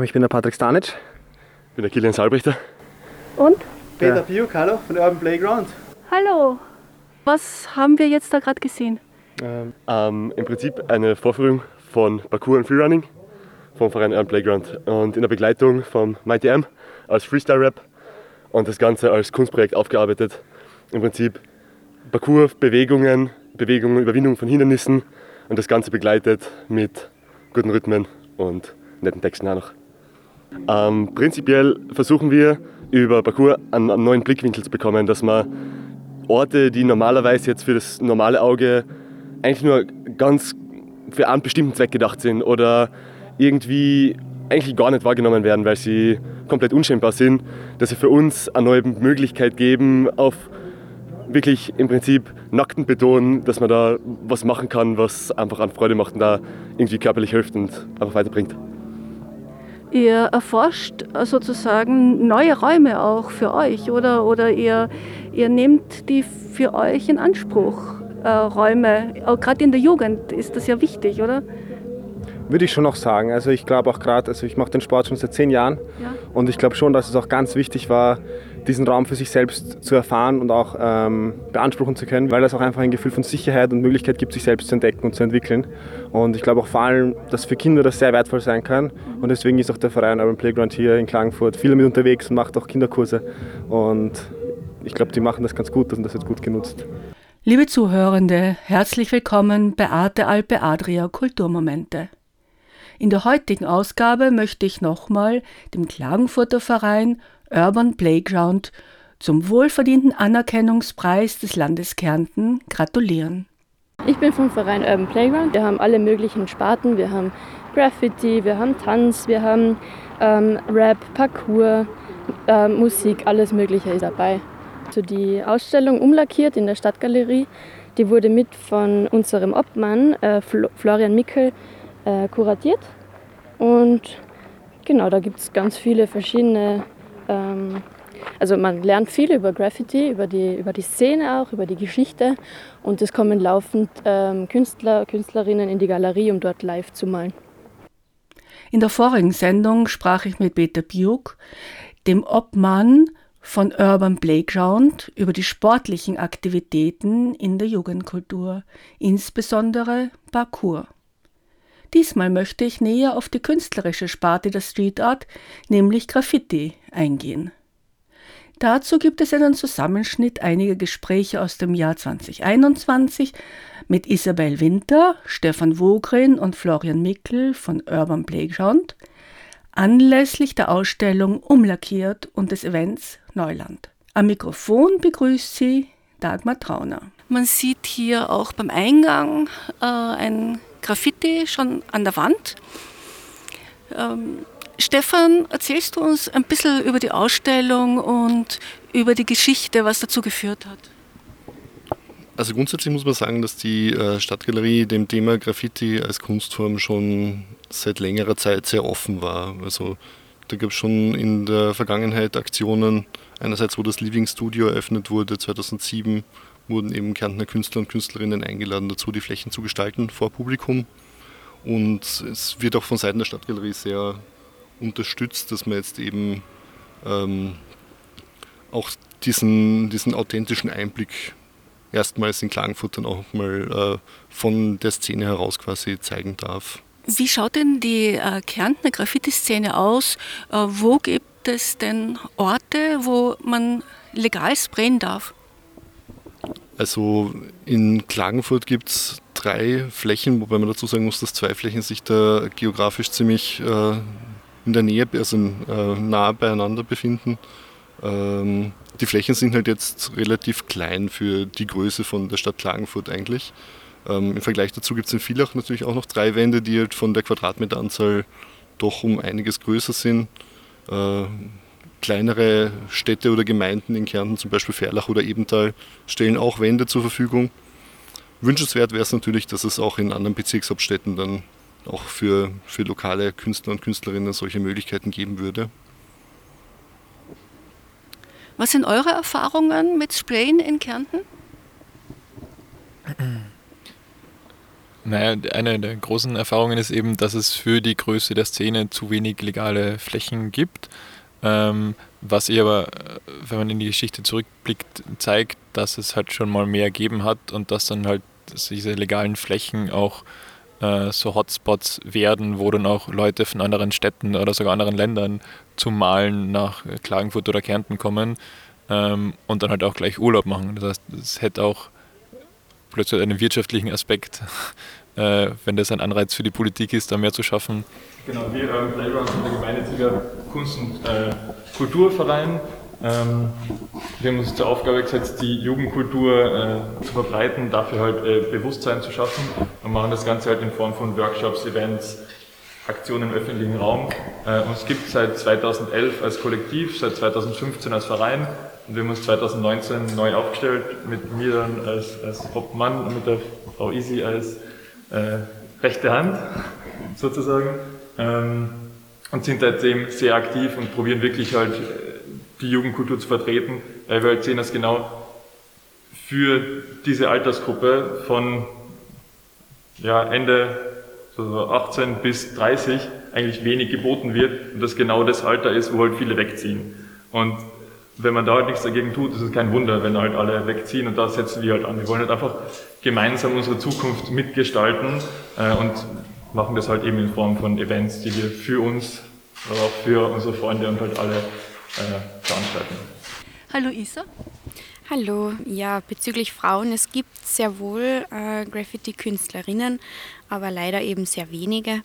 Ich bin der Patrick Stanic. Ich bin der Kilian Salbrichter. Und? Peter Biuk, hallo, von Urban Playground. Hallo. Was haben wir jetzt da gerade gesehen? Ähm, Ähm, Im Prinzip eine Vorführung von Parkour und Freerunning vom Verein Urban Playground und in der Begleitung vom Mighty M als Freestyle-Rap und das Ganze als Kunstprojekt aufgearbeitet. Im Prinzip Parkour, Bewegungen, Bewegungen, Überwindung von Hindernissen und das Ganze begleitet mit guten Rhythmen und netten Texten auch noch. Ähm, prinzipiell versuchen wir über Parkour einen, einen neuen Blickwinkel zu bekommen, dass man Orte, die normalerweise jetzt für das normale Auge eigentlich nur ganz für einen bestimmten Zweck gedacht sind oder irgendwie eigentlich gar nicht wahrgenommen werden, weil sie komplett unscheinbar sind, dass sie für uns eine neue Möglichkeit geben, auf wirklich im Prinzip nackten Beton, dass man da was machen kann, was einfach an Freude macht und da irgendwie körperlich hilft und einfach weiterbringt. Ihr erforscht sozusagen neue Räume auch für euch, oder? Oder ihr, ihr nehmt die für euch in Anspruch, äh, Räume. Auch Gerade in der Jugend ist das ja wichtig, oder? würde ich schon noch sagen. Also ich glaube auch gerade, also ich mache den Sport schon seit zehn Jahren Ja. und ich glaube schon, dass es auch ganz wichtig war, diesen Raum für sich selbst zu erfahren und auch ähm, beanspruchen zu können, weil das auch einfach ein Gefühl von Sicherheit und Möglichkeit gibt, sich selbst zu entdecken und zu entwickeln. Und ich glaube auch vor allem, dass für Kinder das sehr wertvoll sein kann. Und deswegen ist auch der Verein Urban Playground hier in Klagenfurt viel mit unterwegs und macht auch Kinderkurse. Und ich glaube, die machen das ganz gut und das wird gut genutzt. Liebe Zuhörende, herzlich willkommen bei Arte Alpe Adria Kulturmomente. In der heutigen Ausgabe möchte ich nochmal dem Klagenfurter Verein Urban Playground zum wohlverdienten Anerkennungspreis des Landes Kärnten gratulieren. Ich bin vom Verein Urban Playground. Wir haben alle möglichen Sparten. Wir haben Graffiti, wir haben Tanz, wir haben ähm, Rap, Parkour, ähm, Musik, alles Mögliche ist dabei. Also die Ausstellung Umlackiert in der Stadtgalerie, die wurde mit von unserem Obmann äh, Fl Florian Mickel äh, kuratiert. Und genau, da gibt es ganz viele verschiedene ähm, also man lernt viel über Graffiti, über die, über die Szene auch, über die Geschichte und es kommen laufend ähm, Künstler, Künstlerinnen in die Galerie, um dort live zu malen. In der vorigen Sendung sprach ich mit Peter Biuk, dem Obmann von Urban Playground, über die sportlichen Aktivitäten in der Jugendkultur, insbesondere Parkour. Diesmal möchte ich näher auf die künstlerische Sparte der Street Art, nämlich Graffiti, eingehen. Dazu gibt es einen Zusammenschnitt einiger Gespräche aus dem Jahr 2021 mit Isabel Winter, Stefan Wogren und Florian Mickel von Urban Playground anlässlich der Ausstellung Umlackiert und des Events Neuland. Am Mikrofon begrüßt sie Dagmar Trauner. Man sieht hier auch beim Eingang äh, ein Graffiti schon an der Wand. Ähm, Stefan, erzählst du uns ein bisschen über die Ausstellung und über die Geschichte, was dazu geführt hat? Also grundsätzlich muss man sagen, dass die äh, Stadtgalerie dem Thema Graffiti als Kunstform schon seit längerer Zeit sehr offen war. Also da gab es schon in der Vergangenheit Aktionen, einerseits wo das Living Studio eröffnet wurde, 2007 wurden eben Kärntner Künstler und Künstlerinnen eingeladen dazu, die Flächen zu gestalten vor Publikum. Und es wird auch von Seiten der Stadtgalerie sehr unterstützt, dass man jetzt eben ähm, auch diesen, diesen authentischen Einblick erstmals in Klagenfurt dann auch mal äh, von der Szene heraus quasi zeigen darf. Wie schaut denn die äh, Kärntner Graffiti-Szene aus? Äh, wo gibt es denn Orte, wo man legal sprayen darf? Also in Klagenfurt gibt es drei Flächen, wobei man dazu sagen muss, dass zwei Flächen sich da geografisch ziemlich äh, in der Nähe, also äh, nah beieinander befinden. Ähm, die Flächen sind halt jetzt relativ klein für die Größe von der Stadt Klagenfurt eigentlich. Ähm, Im Vergleich dazu gibt es in Villach natürlich auch noch drei Wände, die halt von der Quadratmeteranzahl doch um einiges größer sind. Äh, kleinere Städte oder Gemeinden in Kärnten, zum Beispiel Ferlach oder Ebental, stellen auch Wände zur Verfügung. Wünschenswert wäre es natürlich, dass es auch in anderen Bezirkshauptstädten dann auch für, für lokale Künstler und Künstlerinnen solche Möglichkeiten geben würde. Was sind eure Erfahrungen mit Sprayen in Kärnten? Naja, eine der großen Erfahrungen ist eben, dass es für die Größe der Szene zu wenig legale Flächen gibt. Ähm, was ihr aber, äh, wenn man in die Geschichte zurückblickt, zeigt, dass es halt schon mal mehr gegeben hat und dass dann halt diese legalen Flächen auch äh, so Hotspots werden, wo dann auch Leute von anderen Städten oder sogar anderen Ländern zum Malen nach Klagenfurt oder Kärnten kommen ähm, und dann halt auch gleich Urlaub machen. Das heißt, es hätte auch plötzlich einen wirtschaftlichen Aspekt, äh, wenn das ein Anreiz für die Politik ist, da mehr zu schaffen. Genau, wir ähm, Playground sind der gemeinnützige Kunst- und äh, Kulturverein. Ähm, wir haben uns zur Aufgabe gesetzt, die Jugendkultur äh, zu verbreiten, dafür halt äh, Bewusstsein zu schaffen und machen das Ganze halt in Form von Workshops, Events, Aktionen im öffentlichen Raum. Äh, uns gibt es seit 2011 als Kollektiv, seit 2015 als Verein und wir haben uns 2019 neu aufgestellt mit mir dann als, als Hauptmann und mit der Frau Isi als äh, rechte Hand sozusagen ähm, und sind seitdem sehr aktiv und probieren wirklich halt äh, die Jugendkultur zu vertreten, weil wir halt sehen, dass genau für diese Altersgruppe von ja, Ende so 18 bis 30 eigentlich wenig geboten wird und das genau das Alter ist, wo halt viele wegziehen. Und wenn man da halt nichts dagegen tut, ist es kein Wunder, wenn halt alle wegziehen und da setzen wir halt an. Wir wollen halt einfach gemeinsam unsere Zukunft mitgestalten äh, und machen das halt eben in Form von Events, die wir für uns, aber auch für unsere Freunde und halt alle äh, veranstalten. Hallo Isa. Hallo, ja, bezüglich Frauen, es gibt sehr wohl äh, Graffiti-Künstlerinnen, aber leider eben sehr wenige.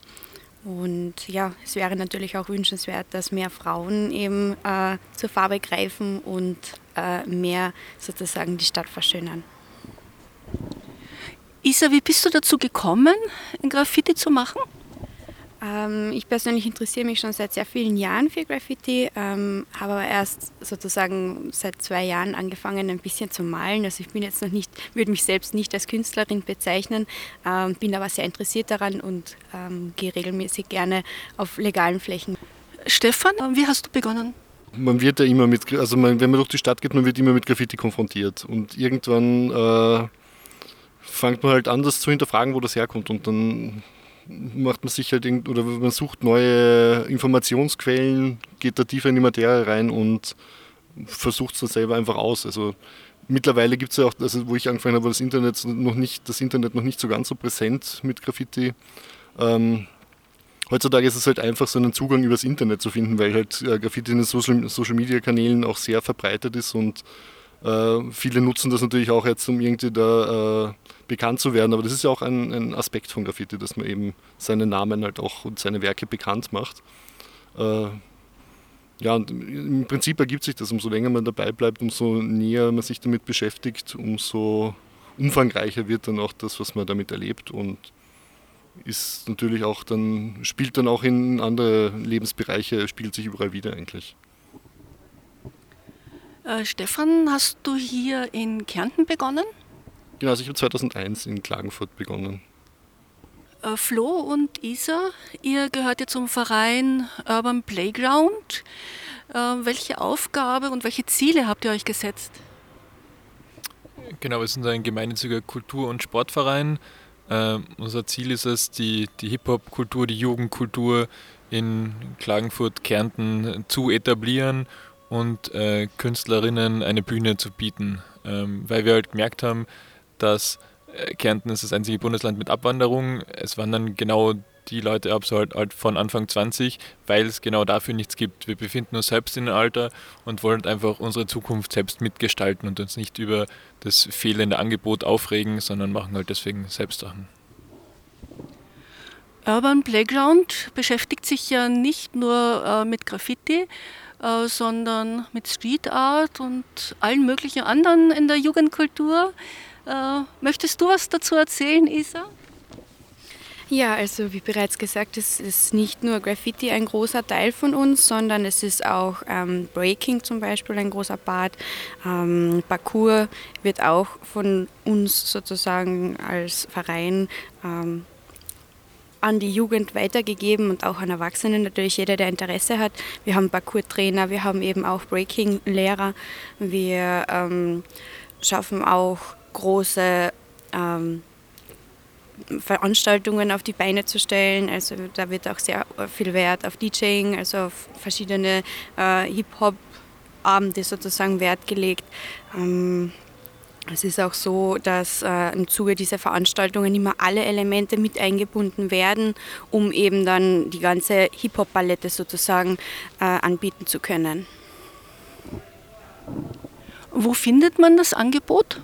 Und ja, es wäre natürlich auch wünschenswert, dass mehr Frauen eben äh, zur Farbe greifen und äh, mehr sozusagen die Stadt verschönern. Isa, wie bist du dazu gekommen, ein Graffiti zu machen? Ähm, ich persönlich interessiere mich schon seit sehr vielen Jahren für Graffiti, ähm, habe aber erst sozusagen seit zwei Jahren angefangen, ein bisschen zu malen. Also ich bin jetzt noch nicht, würde mich selbst nicht als Künstlerin bezeichnen, ähm, bin aber sehr interessiert daran und ähm, gehe regelmäßig gerne auf legalen Flächen. Stefan, wie hast du begonnen? Man wird ja immer mit, also man, wenn man durch die Stadt geht, man wird immer mit Graffiti konfrontiert und irgendwann äh, fängt man halt an, das zu hinterfragen, wo das herkommt und dann macht man sich halt oder man sucht neue Informationsquellen, geht da tiefer in die Materie rein und versucht es dann selber einfach aus. Also mittlerweile gibt es ja auch, also wo ich angefangen habe, das Internet noch nicht, das Internet noch nicht so ganz so präsent mit Graffiti. Ähm, heutzutage ist es halt einfach so einen Zugang übers Internet zu finden, weil halt äh, Graffiti in den Social, Social Media Kanälen auch sehr verbreitet ist und äh, viele nutzen das natürlich auch jetzt, um irgendwie da äh, bekannt zu werden. Aber das ist ja auch ein, ein, Aspekt von Graffiti, dass man eben seinen Namen halt auch und seine Werke bekannt macht. Äh, ja, und im Prinzip ergibt sich das, umso länger man dabei bleibt, umso näher man sich damit beschäftigt, umso umfangreicher wird dann auch das, was man damit erlebt und ist natürlich auch dann, spielt dann auch in andere Lebensbereiche, spielt sich überall wieder eigentlich. Äh, Stefan, hast du hier in Kärnten begonnen? Genau, also ich habe 2001 in Klagenfurt begonnen. Äh, Flo und Isa, ihr gehört ja zum Verein Urban Playground. Äh, welche Aufgabe und welche Ziele habt ihr euch gesetzt? Genau, wir sind ein gemeinnütziger Kultur- und Sportverein. Äh, unser Ziel ist es, die, die Hip-Hop-Kultur, die Jugendkultur in Klagenfurt, Kärnten zu etablieren und äh, Künstlerinnen eine Bühne zu bieten, ähm, weil wir halt gemerkt haben, dass äh, Kärnten ist das einzige Bundesland mit Abwanderung. Es wandern genau die Leute ab, so halt, halt von Anfang 20, weil es genau dafür nichts gibt. Wir befinden uns selbst in einem Alter und wollen einfach unsere Zukunft selbst mitgestalten und uns nicht über das fehlende Angebot aufregen, sondern machen halt deswegen selbst Sachen. Urban Playground beschäftigt sich ja nicht nur äh, mit Graffiti, äh, sondern mit Street Art und allen möglichen anderen in der Jugendkultur. Äh, möchtest du was dazu erzählen, Isa? Ja, also wie bereits gesagt, es ist nicht nur Graffiti ein großer Teil von uns, sondern es ist auch ähm, Breaking zum Beispiel ein großer Part. Ähm, Parkour wird auch von uns sozusagen als Verein ähm, an die Jugend weitergegeben und auch an Erwachsene, natürlich jeder, der Interesse hat. Wir haben Parkour-Trainer, wir haben eben auch Breaking-Lehrer. Wir ähm, schaffen auch große ähm, Veranstaltungen auf die Beine zu stellen. Also da wird auch sehr viel Wert auf DJing, also auf verschiedene äh, Hip-Hop-Abende sozusagen Wert gelegt. Ähm, es ist auch so, dass äh, im Zuge dieser Veranstaltungen immer alle Elemente mit eingebunden werden, um eben dann die ganze Hip-Hop-Palette sozusagen äh, anbieten zu können. Wo findet man das Angebot?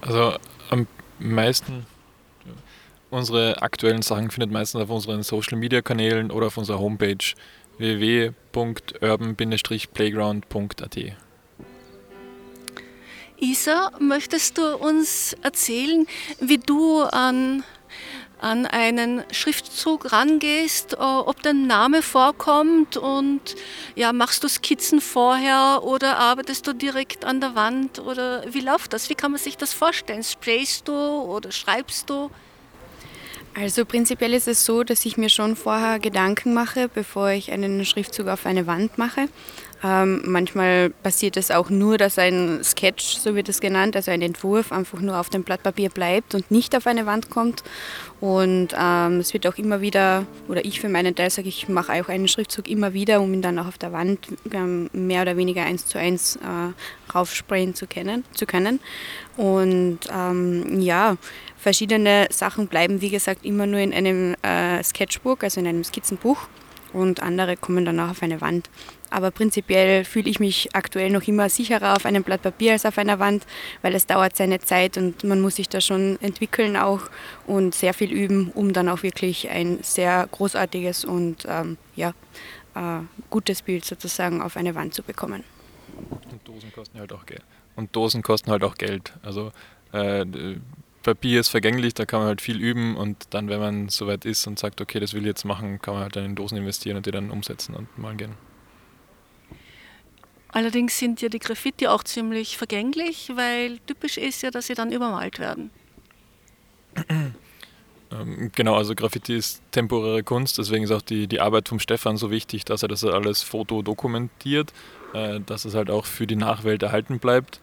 Also am meisten, unsere aktuellen Sachen findet meistens auf unseren Social Media Kanälen oder auf unserer Homepage www.urban-playground.at. Isa, möchtest du uns erzählen, wie du an, an einen Schriftzug rangehst, äh, ob dein Name vorkommt und ja, machst du Skizzen vorher oder arbeitest du direkt an der Wand oder wie läuft das? Wie kann man sich das vorstellen? Sprayst du oder schreibst du? Also prinzipiell ist es so, dass ich mir schon vorher Gedanken mache, bevor ich einen Schriftzug auf eine Wand mache. Ähm, manchmal passiert es auch nur, dass ein Sketch, so wird es genannt, also ein Entwurf, einfach nur auf dem Blatt Papier bleibt und nicht auf eine Wand kommt. Und ähm, es wird auch immer wieder, oder ich für meinen Teil sage, ich mache auch einen Schriftzug immer wieder, um ihn dann auch auf der Wand ähm, mehr oder weniger eins zu eins äh, raufsprayen zu, kennen, zu können. Und ähm, ja, verschiedene Sachen bleiben, wie gesagt, immer nur in einem äh, Sketchbook, also in einem Skizzenbuch und andere kommen dann auch auf eine Wand. Aber prinzipiell fühle ich mich aktuell noch immer sicherer auf einem Blatt Papier als auf einer Wand, weil es dauert seine Zeit und man muss sich da schon entwickeln auch und sehr viel üben, um dann auch wirklich ein sehr großartiges und ähm, ja, äh, gutes Bild sozusagen auf eine Wand zu bekommen. Und Dosen kosten halt auch Geld. Und Dosen kosten halt auch Geld. Also äh, Papier ist vergänglich, da kann man halt viel üben und dann, wenn man soweit ist und sagt, okay, das will ich jetzt machen, kann man halt dann in Dosen investieren und die dann umsetzen und malen gehen. Allerdings sind ja die Graffiti auch ziemlich vergänglich, weil typisch ist ja, dass sie dann übermalt werden. Ähm, genau, also Graffiti ist temporäre Kunst, deswegen ist auch die, die Arbeit vom Stefan so wichtig, dass er das alles fotodokumentiert, äh, dass es halt auch für die Nachwelt erhalten bleibt.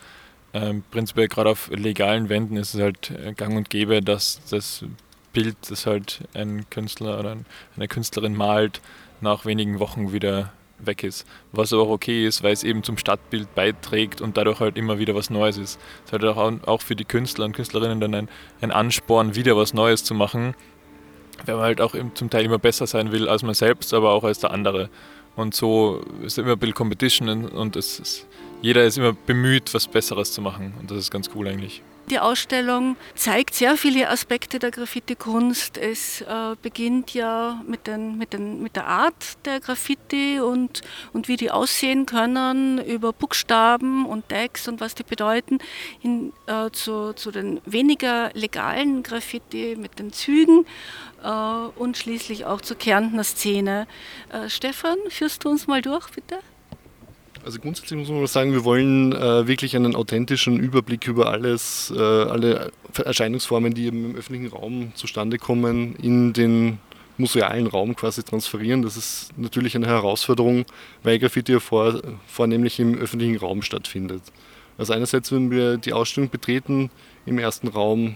Ähm, prinzipiell gerade auf legalen Wänden ist es halt äh, gang und gäbe, dass das Bild, das halt ein Künstler oder eine Künstlerin malt, nach wenigen Wochen wieder weg ist. Was aber auch okay ist, weil es eben zum Stadtbild beiträgt und dadurch halt immer wieder was Neues ist. Es ist halt auch, für die Künstler und Künstlerinnen dann ein, ein Ansporn, wieder was Neues zu machen, weil man halt auch zum Teil immer besser sein will als man selbst, aber auch als der andere. Und so ist immer ein bisschen Competition und es ist, jeder ist immer bemüht, was Besseres zu machen. Und das ist ganz cool eigentlich. Die Ausstellung zeigt sehr viele Aspekte der Graffiti-Kunst. Es äh, beginnt ja mit, den, mit, den, mit der Art der Graffiti und, und wie die aussehen können, über Buchstaben und Tags und was die bedeuten, hin, äh, zu, zu den weniger legalen Graffiti mit den Zügen äh, und schließlich auch zur Kärntner Szene. Äh, Stefan, führst du uns mal durch, bitte? Also grundsätzlich muss man sagen, wir wollen äh, wirklich einen authentischen Überblick über alles, äh, alle Erscheinungsformen, die im öffentlichen Raum zustande kommen, in den musealen Raum quasi transferieren. Das ist natürlich eine Herausforderung, weil Graffiti ja vor, vornehmlich im öffentlichen Raum stattfindet. Also einerseits, wenn wir die Ausstellung betreten im ersten Raum,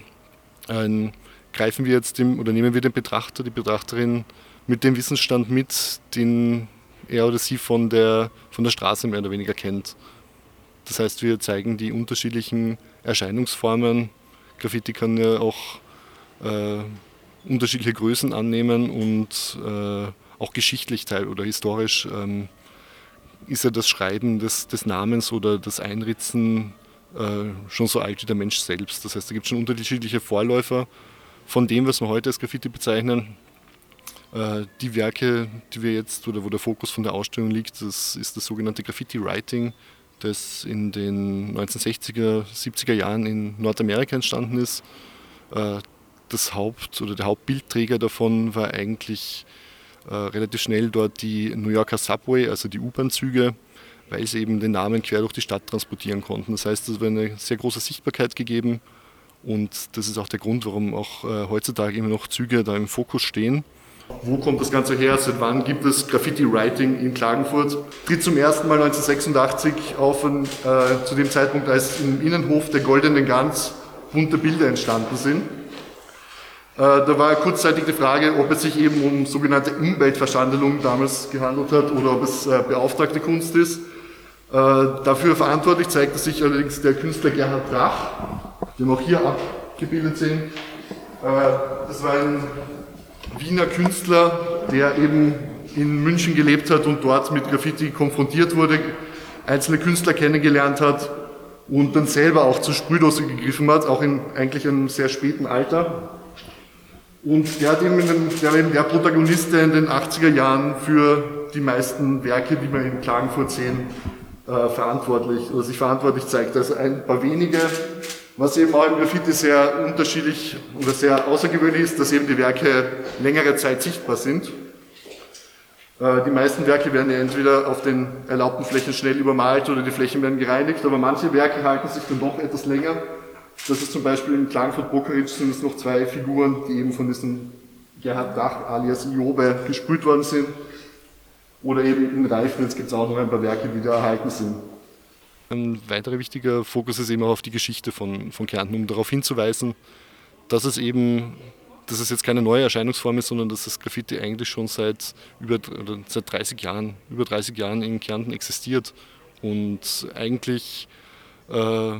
äh, greifen wir jetzt dem, oder nehmen wir den Betrachter, die Betrachterin mit dem Wissensstand mit, den er oder sie von der, von der Straße mehr oder weniger kennt. Das heißt, wir zeigen die unterschiedlichen Erscheinungsformen. Graffiti kann ja auch äh, unterschiedliche Größen annehmen und äh, auch geschichtlich teil oder historisch ähm, ist ja das Schreiben des, des Namens oder das Einritzen äh, schon so alt wie der Mensch selbst. Das heißt, da gibt es schon unterschiedliche Vorläufer von dem, was wir heute als Graffiti bezeichnen. Äh, die Werke, die wir jetzt, oder wo der Fokus von der Ausstellung liegt, das ist das sogenannte Graffiti Writing, das in den 1960er, 70er Jahren in Nordamerika entstanden ist. Äh, das Haupt- oder der Hauptbildträger davon war eigentlich äh, relativ schnell dort die New Yorker Subway, also die U-Bahn-Züge, weil sie eben den Namen quer durch die Stadt transportieren konnten. Das heißt, es war eine sehr große Sichtbarkeit gegeben und das ist auch der Grund, warum auch heutzutage immer noch Züge da im Fokus stehen. Wo kommt das Ganze her? Seit wann gibt es Graffiti-Writing in Klagenfurt? Tritt zum ersten Mal 1986 auf, äh, zu dem Zeitpunkt, als im Innenhof der Goldenen Gans bunte Bilder entstanden sind. Äh, da war kurzzeitig die Frage, ob es sich eben um sogenannte Umweltverschandelung damals gehandelt hat oder ob es äh, beauftragte Kunst ist. Äh, dafür verantwortlich zeigte sich allerdings der Künstler Gerhard Drach, den wir auch hier abgebildet sehen. Das war ein Wiener Künstler, der eben in München gelebt hat und dort mit Graffiti konfrontiert wurde, einzelne Künstler kennengelernt hat und dann selber auch zur Sprühdose gegriffen hat, auch in eigentlich einem sehr späten Alter. Und der, hat eben den, der eben der Protagonist, der in den 80er Jahren für die meisten Werke, die wir in Klagenfurt sehen, äh, verantwortlich oder sich verantwortlich zeigt. Also ein paar wenige, was eben auch im Graffiti sehr unterschiedlich oder sehr außergewöhnlich ist, dass eben die Werke längere Zeit sichtbar sind. Äh, die meisten Werke werden ja entweder auf den erlaubten Flächen schnell übermalt oder die Flächen werden gereinigt, aber manche Werke halten sich dann doch etwas länger. Das ist zum Beispiel in Klagenfurt Bokeric sind es noch zwei Figuren, die eben von diesem Gerhard Dach alias Iobe gesprüht worden sind. Oder eben in Reifnitz gibt es auch noch ein paar Werke, die da erhalten sind. Ein weiterer wichtiger Fokus ist eben auch auf die Geschichte von, von Kärnten, um darauf hinzuweisen, dass es eben, dass es jetzt keine neue Erscheinungsform ist, sondern dass das Graffiti eigentlich schon seit über seit 30 Jahren, über 30 Jahren in Kärnten existiert und eigentlich äh,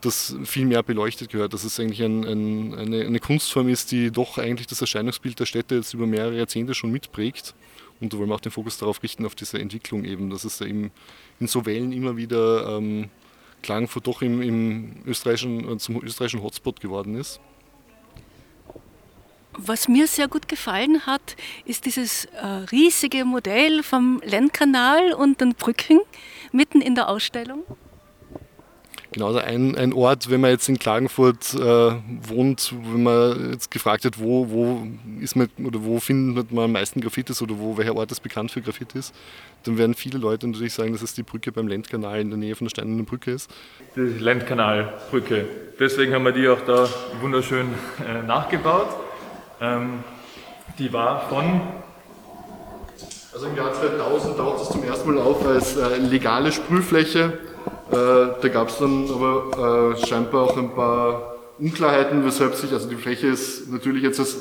das viel mehr beleuchtet gehört, dass es eigentlich ein, ein, eine, eine, Kunstform ist, die doch eigentlich das Erscheinungsbild der Städte jetzt über mehrere Jahrzehnte schon mitprägt. Und da wollen wir auch den Fokus darauf richten, auf diese Entwicklung eben, dass es da eben in so Wellen immer wieder ähm, Klagenfurt doch im, im österreichischen, äh, zum österreichischen Hotspot geworden ist. Was mir sehr gut gefallen hat, ist dieses äh, riesige Modell vom Lendkanal und den Brücken mitten in der Ausstellung. Genau, ein, ein Ort, wenn man jetzt in Klagenfurt äh, wohnt, wenn man jetzt gefragt wird, wo, wo ist man oder wo findet man am meisten Graffitis oder wo welcher Ort ist bekannt für Graffitis, dann werden viele Leute natürlich sagen, dass es die Brücke beim Lendkanal in der Nähe von der Steinernen Brücke ist. Die Lendkanalbrücke. Deswegen haben wir die auch da wunderschön äh, nachgebaut. Ähm, die war von also im Jahr 2000 taucht es zum ersten Mal auf als äh, legale Sprühfläche da gab es dann aber äh, scheinbar auch ein paar Unklarheiten, weshalb sich, also die Fläche ist natürlich jetzt als,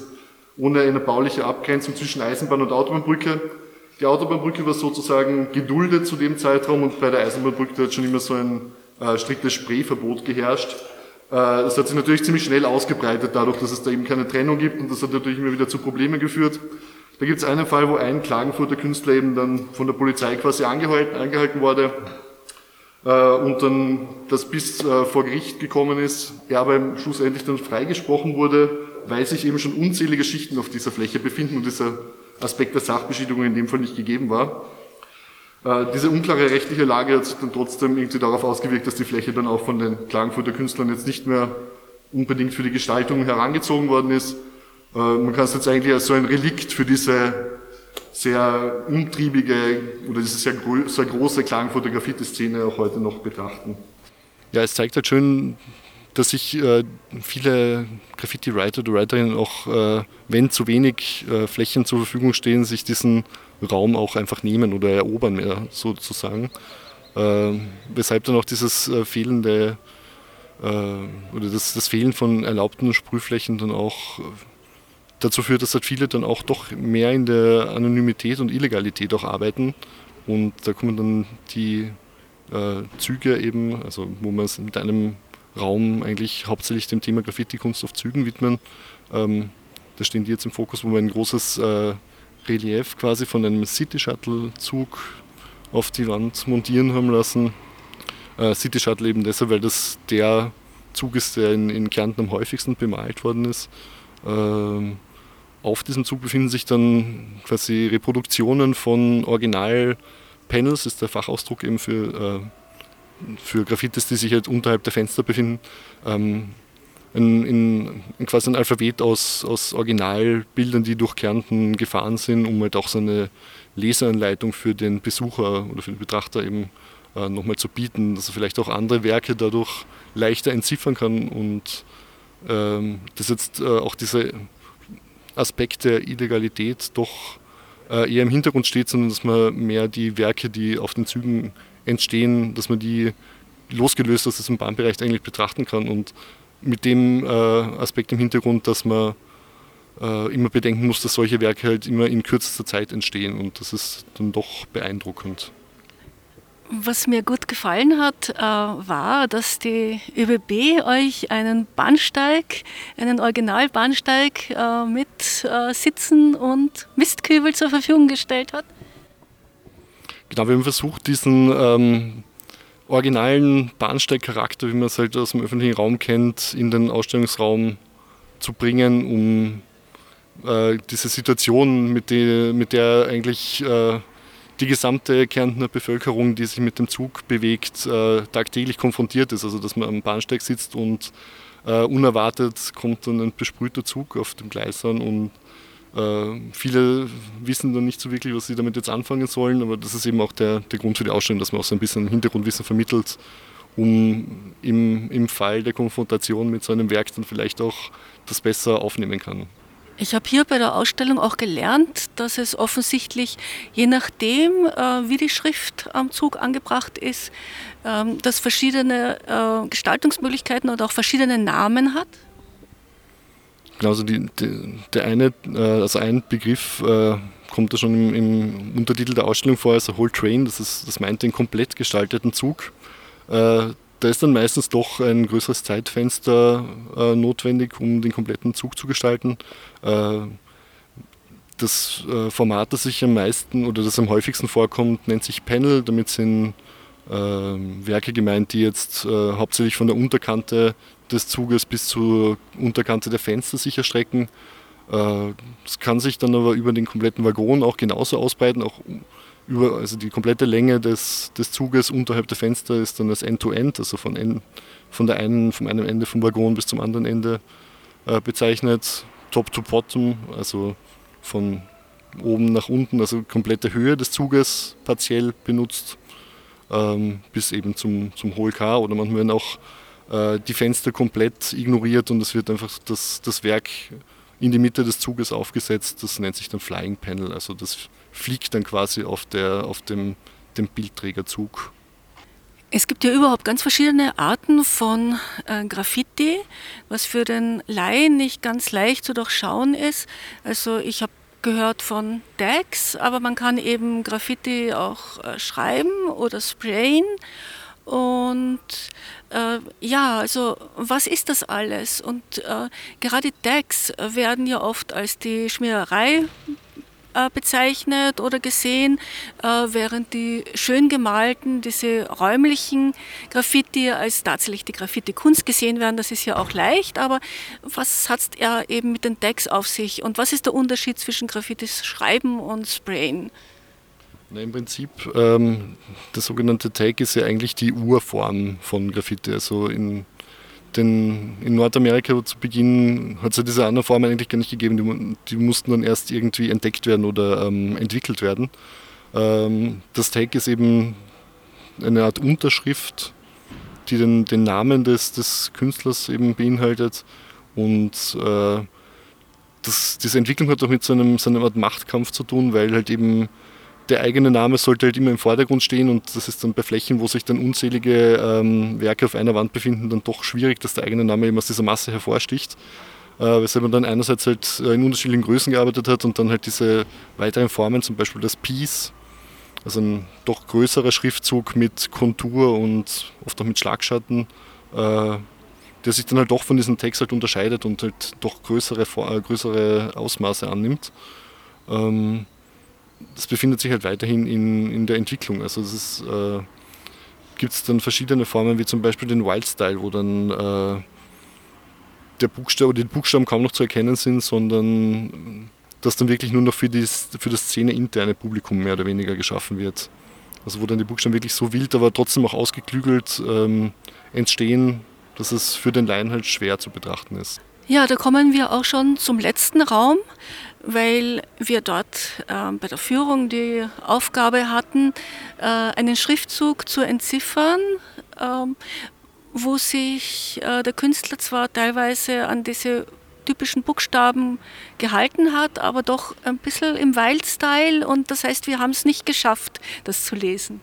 ohne eine bauliche Abgrenzung zwischen Eisenbahn und Autobahnbrücke. Die Autobahnbrücke war sozusagen geduldet zu dem Zeitraum und bei der Eisenbahnbrücke hat schon immer so ein äh, striktes Sprayverbot geherrscht. Äh, das hat sich natürlich ziemlich schnell ausgebreitet, dadurch, dass es da eben keine Trennung gibt und das hat natürlich immer wieder zu Problemen geführt. Da gibt es einen Fall, wo ein Klagenfurter Künstler eben dann von der Polizei quasi angehalten, angehalten wurde äh, und dann das bis äh, vor Gericht gekommen ist, er aber schlussendlich dann freigesprochen wurde, weil sich eben schon unzählige Schichten auf dieser Fläche befinden und dieser Aspekt der Sachbeschädigung in dem Fall nicht gegeben war. Äh, diese unklare rechtliche Lage hat sich dann trotzdem irgendwie darauf ausgewirkt, dass die Fläche dann auch von den Klagenfurter Künstlern jetzt nicht mehr unbedingt für die Gestaltung herangezogen worden ist. Man kann es jetzt eigentlich als so ein Relikt für diese sehr umtriebige oder diese sehr, sehr große Klagenfurter Graffiti-Szene auch heute noch betrachten. Ja, es zeigt halt schön, dass sich äh, viele Graffiti-Writer oder Writerinnen auch, äh, wenn zu wenig äh, Flächen zur Verfügung stehen, sich diesen Raum auch einfach nehmen oder erobern mehr sozusagen. Äh, weshalb dann auch dieses äh, fehlende äh, oder das, das, Fehlen von erlaubten Sprühflächen dann auch dazu führt, dass halt viele dann auch doch mehr in der Anonymität und Illegalität auch arbeiten. Und da kommen dann die äh, Züge eben, also wo man es mit einem Raum eigentlich hauptsächlich dem Thema Graffiti-Kunst auf Zügen widmen. Ähm, da stehen die jetzt im Fokus, wo wir ein großes äh, Relief quasi von einem City-Shuttle-Zug auf die Wand montieren haben lassen. Äh, City Shuttle eben deshalb, weil das der Zug ist, der in, in Kärnten am häufigsten bemalt worden ist. Ähm, auf diesem Zug befinden sich dann quasi Reproduktionen von Original-Panels, ist der Fachausdruck eben für, äh, für Graffitis, die sich halt unterhalb der Fenster befinden. Ähm, ein, in, in quasi ein Alphabet aus, aus Originalbildern, die durch Kärnten gefahren sind, um halt auch so eine Leseanleitung für den Besucher oder für den Betrachter eben äh, nochmal zu bieten, dass er vielleicht auch andere Werke dadurch leichter entziffern kann und ähm, dass jetzt äh, auch dieser Aspekt der Illegalität doch äh, eher im Hintergrund steht, sondern dass man mehr die Werke, die auf den Zügen entstehen, dass man die losgelöst aus diesem Bahnbereich eigentlich betrachten kann und mit dem äh, Aspekt im Hintergrund, dass man äh, immer bedenken muss, dass solche Werke halt immer in kürzester Zeit entstehen und das ist dann doch beeindruckend. Was mir gut gefallen hat, äh, war, dass die ÖBB euch einen Bahnsteig, einen Originalbahnsteig äh, mit äh, Sitzen und Mistkübel zur Verfügung gestellt hat. Genau, wir haben versucht, diesen ähm, originalen Bahnsteigcharakter, wie man es halt aus dem öffentlichen Raum kennt, in den Ausstellungsraum zu bringen, um äh, diese Situation, mit, die, mit der eigentlich äh, die gesamte Kärntner Bevölkerung, die sich mit dem Zug bewegt, äh, tagtäglich konfrontiert ist. Also dass man am Bahnsteig sitzt und äh, unerwartet kommt dann ein besprühter Zug auf dem Gleis an und äh, viele wissen dann nicht so wirklich, was sie damit jetzt anfangen sollen, aber das ist eben auch der, der Grund für die Ausstellung, dass man auch so ein bisschen Hintergrundwissen vermittelt, um im, im Fall der Konfrontation mit so einem Werk dann vielleicht auch das besser aufnehmen kann. Ich habe hier bei der Ausstellung auch gelernt, dass es offensichtlich, je nachdem, äh, wie die Schrift am Zug angebracht ist, ähm, dass verschiedene äh, Gestaltungsmöglichkeiten oder auch verschiedene Namen hat. Also die, die, der eine, äh, also ein Begriff kommt da schon im, im, Untertitel der Ausstellung vor, also Whole Train, das, ist, das meint den komplett gestalteten Zug. Da ist dann meistens doch ein größeres Zeitfenster äh, notwendig, um den kompletten Zug zu gestalten. Äh, das äh, Format, das sich am meisten oder das am häufigsten vorkommt, nennt sich Panel. Damit sind ähm, Werke gemeint, die jetzt äh, hauptsächlich von der Unterkante des Zuges bis zur Unterkante der Fenster sich erstrecken. Äh, es kann sich dann aber über den kompletten Waggon auch genauso ausbreiten, auch über, also die komplette Länge des, des Zuges unterhalb der Fenster ist dann das End-to-End, -End, also von, en, von der einen, vom einen Ende vom Waggon bis zum anderen Ende äh, bezeichnet. Top-to-Bottom, also von oben nach unten, also komplette Höhe des Zuges partiell benutzt, ähm, bis eben zum, zum Hohlkar oder manchmal werden auch äh, die Fenster komplett ignoriert und es wird einfach das, das Werk in die Mitte des Zuges aufgesetzt. Das nennt sich dann Flying Panel. Also das fliegt dann quasi auf, der, auf dem, dem Bildträgerzug. Es gibt ja überhaupt ganz verschiedene Arten von äh, Graffiti, was für den Laien nicht ganz leicht zu durchschauen ist. Also ich habe gehört von Tags, aber man kann eben Graffiti auch äh, schreiben oder sprayen. Und äh, ja, also was ist das alles? Und äh, gerade Tags werden ja oft als die Schmiererei äh, bezeichnet oder gesehen, äh, während die schön gemalten, diese räumlichen Graffiti als tatsächlich die Graffiti-Kunst gesehen werden. Das ist ja auch leicht, aber was hat es ja eben mit den Tags auf sich und was ist der Unterschied zwischen Graffitis schreiben und sprayen? Na, Im Prinzip, ähm, der sogenannte Tag ist ja eigentlich die Urform von Graffiti. Also in, den, in Nordamerika zu Beginn hat es ja diese anderen Formen eigentlich gar nicht gegeben. Die, die mussten dann erst irgendwie entdeckt werden oder ähm, entwickelt werden. Ähm, das Tag ist eben eine Art Unterschrift, die den, den Namen des, des Künstlers eben beinhaltet. Und äh, das, diese Entwicklung hat auch mit so einem, so einer Art Machtkampf zu tun, weil halt eben der eigene Name sollte halt immer im Vordergrund stehen und das ist dann bei Flächen, wo sich dann unzählige ähm, Werke auf einer Wand befinden, dann doch schwierig, dass der eigene Name eben aus dieser Masse hervorsticht. Äh, weshalb man dann einerseits halt äh, in unterschiedlichen Größen gearbeitet hat und dann halt diese weiteren Formen, zum Beispiel das Piece, also ein doch größerer Schriftzug mit Kontur und oft auch mit Schlagschatten, äh, der sich dann halt doch von diesem Text halt unterscheidet und halt doch größere, äh, größere Ausmaße annimmt. Ähm, das befindet sich halt weiterhin in, in der Entwicklung. Also es äh, gibt es dann verschiedene Formen, wie zum Beispiel den Wildstyle, wo dann äh, der Buchstabe, die Buchstaben kaum noch zu erkennen sind, sondern das dann wirklich nur noch für, die, für das Szene-interne Publikum mehr oder weniger geschaffen wird. Also wo dann die Buchstaben wirklich so wild, aber trotzdem auch ausgeklügelt ähm, entstehen, dass es für den Laien halt schwer zu betrachten ist. Ja, da kommen wir auch schon zum letzten Raum, weil wir dort äh, bei der Führung die Aufgabe hatten, äh, einen Schriftzug zu entziffern, äh, wo sich äh, der Künstler zwar teilweise an diese typischen Buchstaben gehalten hat, aber doch ein bisschen im Wild-Style und das heißt, wir haben es nicht geschafft, das zu lesen.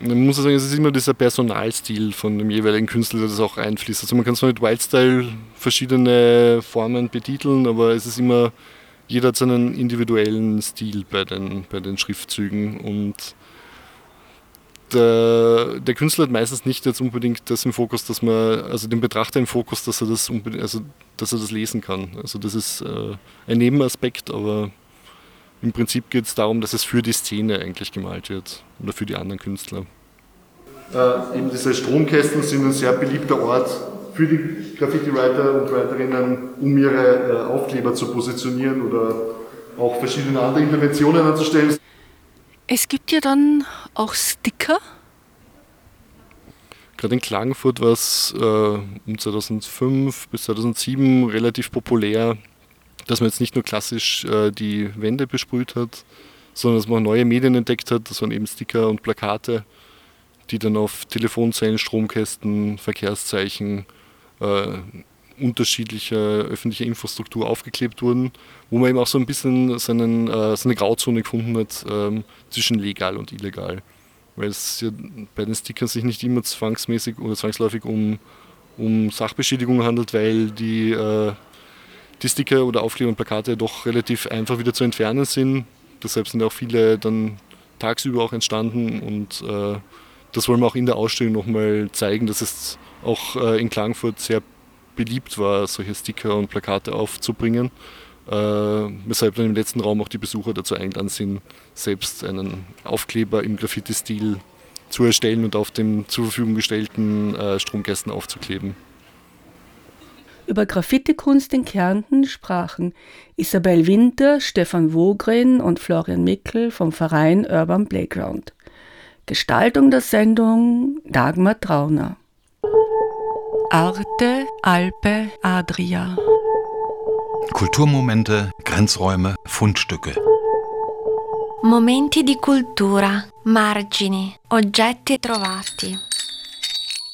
Man muss sagen, es ist immer dieser Personalstil von dem jeweiligen Künstler, der das auch einfließt. Also man kann zwar mit Wildstyle verschiedene Formen betiteln, aber es ist immer, jeder hat seinen individuellen Stil bei den, bei den Schriftzügen und der, der, Künstler hat meistens nicht jetzt unbedingt das im Fokus, dass man, also den Betrachter im Fokus, dass er das, also, dass er das lesen kann. Also das ist äh, ein Nebenaspekt, aber im Prinzip geht es darum, dass es für die Szene eigentlich gemalt wird oder für die anderen Künstler. Äh, eben diese Stromkästen sind ein sehr beliebter Ort für die Graffiti-Writer und Writerinnen, um ihre äh, Aufkleber zu positionieren oder auch verschiedene andere Interventionen anzustellen. Es gibt ja dann auch Sticker. Gerade in Klagenfurt war es äh, um 2005 bis 2007 relativ populär, dass man jetzt nicht nur klassisch äh, die Wände besprüht hat, sondern dass man neue Medien entdeckt hat. Das waren eben Sticker und Plakate, die dann auf Telefonzellen, Stromkästen, Verkehrszeichen, äh, unterschiedlicher öffentlicher Infrastruktur aufgeklebt wurden, wo man eben auch so ein bisschen seinen, äh, seine Grauzone gefunden hat ähm, zwischen legal und illegal. Weil es ja bei den Stickern sich nicht immer zwangsmäßig oder zwangsläufig um, um Sachbeschädigung handelt, weil die äh, die Sticker oder Aufkleber und Plakate doch relativ einfach wieder zu entfernen sind. Deshalb sind auch viele dann tagsüber auch entstanden und äh, das wollen wir auch in der Ausstellung nochmal zeigen, dass es auch äh, in Klagenfurt sehr beliebt war, solche Sticker und Plakate aufzubringen. Äh, weshalb dann im letzten Raum auch die Besucher dazu eingeladen sind, selbst einen Aufkleber im Graffiti-Stil zu erstellen und auf dem zur Verfügung gestellten äh, Stromkästen aufzukleben. Über Graffiti-Kunst in Kärnten sprachen Isabel Winter, Stefan Wogren und Florian Mickel vom Verein Urban Playground. Gestaltung der Sendung Dagmar Trauner. Arte, Alpe, Adria. Kulturmomente, Grenzräume, Fundstücke. Momenti di cultura, margini, oggetti trovati.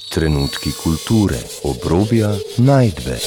Trenutki kulture, obrobja, najdbe.